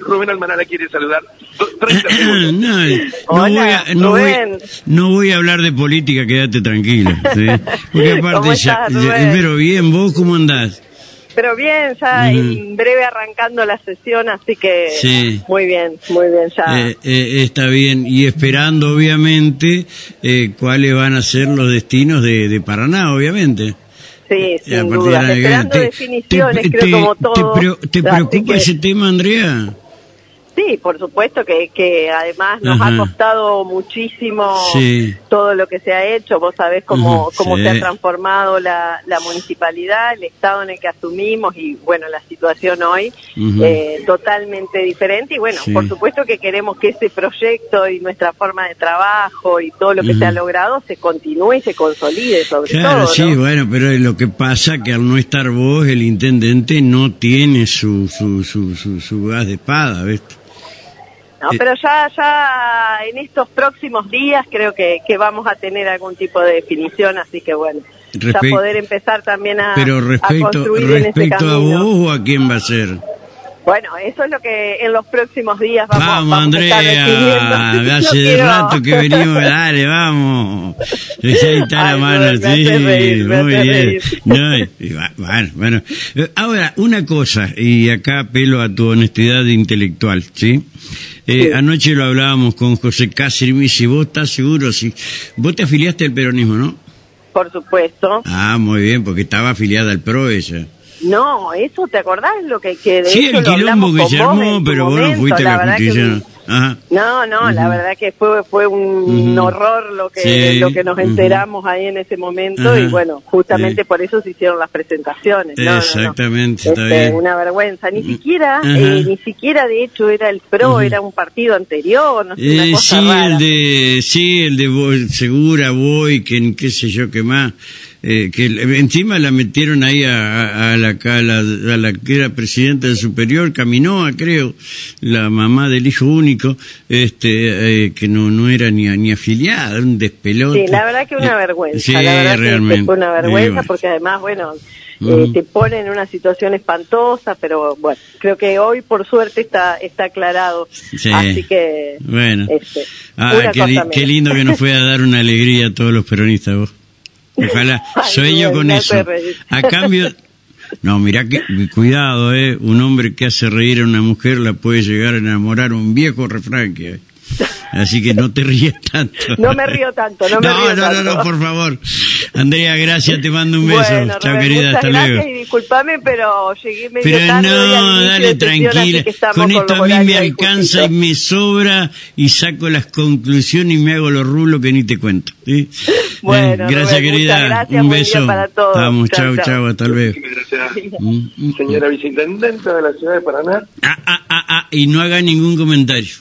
Rubén Almaná la quiere saludar. no, no, voy a, no, voy, no, voy, a hablar de política, quédate tranquila. ¿sí? Porque aparte, ya, pero bien, ¿vos cómo andás? Pero bien, ya en breve arrancando la sesión, así que muy bien, muy bien ya. Eh, eh, está bien, y esperando obviamente eh, cuáles van a ser los destinos de, de Paraná, obviamente. Sí, sin duda, esperando definiciones, creo como todo. ¿Te, preocupa ese tema, Andrea? Sí, por supuesto que, que además nos ha costado muchísimo todo lo que se ha hecho. Vos sabés cómo, cómo se ha transformado la, la, municipalidad, el estado en el que asumimos y bueno, la situación hoy eh, totalmente diferente. Y bueno, por supuesto que queremos que ese proyecto y nuestra forma de trabajo y todo lo que se ha logrado se continúe y se consolide sobre claro, todo. Sí, bueno, pero lo que pasa que al no estar vos, el intendente no tiene su, su, su, su, su gas de espada, ¿ves? No, eh, pero ya, ya en estos próximos días creo que, que vamos a tener algún tipo de definición, así que bueno, ya poder empezar también a, pero respecto, construir respecto a vos o a quién va a ser. Bueno, eso es lo que en los próximos días vamos, vamos, vamos Andrea, a hace de rato que venimos, dale, vamos. Ahí está la mano, sí, muy bien. No, bueno, bueno. Ahora, una cosa, y acá apelo a tu honestidad intelectual, ¿sí? Eh, Anoche lo hablábamos con José Cáceres y me dice, ¿vos estás seguro? Si vos te afiliaste al peronismo, ¿no? Por supuesto. Ah, muy bien, porque estaba afiliada al PRO ella. No, eso te acordás lo que, que de Sí, el quilombo que se armó, pero bueno, fuiste a la justicia. No, no, la verdad que fue fue un horror lo que lo que nos enteramos ahí en ese momento y bueno, justamente por eso se hicieron las presentaciones. Exactamente, está este, bien. Una vergüenza, ni siquiera eh, ni siquiera de hecho era el PRO, era un partido anterior, no sé, una eh, cosa sí, rara. el de sí, el de Segura, Boy, que qué sé yo qué más. Eh, que encima la metieron ahí a, a, la, a, la, a, la, que era presidenta del superior, caminó, creo, la mamá del hijo único, este, eh, que no, no era ni, ni afiliada, un despelote. Sí, la verdad que una eh, vergüenza. Sí, la verdad realmente. Que fue una vergüenza porque además, bueno, eh, te pone en una situación espantosa, pero bueno, creo que hoy por suerte está está aclarado. Sí. Así que, bueno. Este, ah, qué, li qué, lindo que nos fue a dar una alegría a todos los peronistas vos. Ojalá, sueño con eso. A cambio, no, mira que, cuidado, eh, un hombre que hace reír a una mujer la puede llegar a enamorar un viejo refrán que. Así que no te ríes tanto. No me río tanto, no me no, río no, tanto. No, no, por favor. Andrea, gracias, te mando un beso. Bueno, Chao, querida, hasta luego. Y disculpame, pero llegué medio Pero tarde no, dale tranquila. Con esto a mí me alcanza y me sobra y saco las conclusiones y me hago los rulos que ni te cuento. ¿sí? Bueno, gracias, Rubén, querida. Gracias, un beso. Para todos. Vamos, chao, chao, hasta luego. Gracias. Señora viceintendenta de la ciudad de Paraná. Ah, ah, ah, ah, y no haga ningún comentario.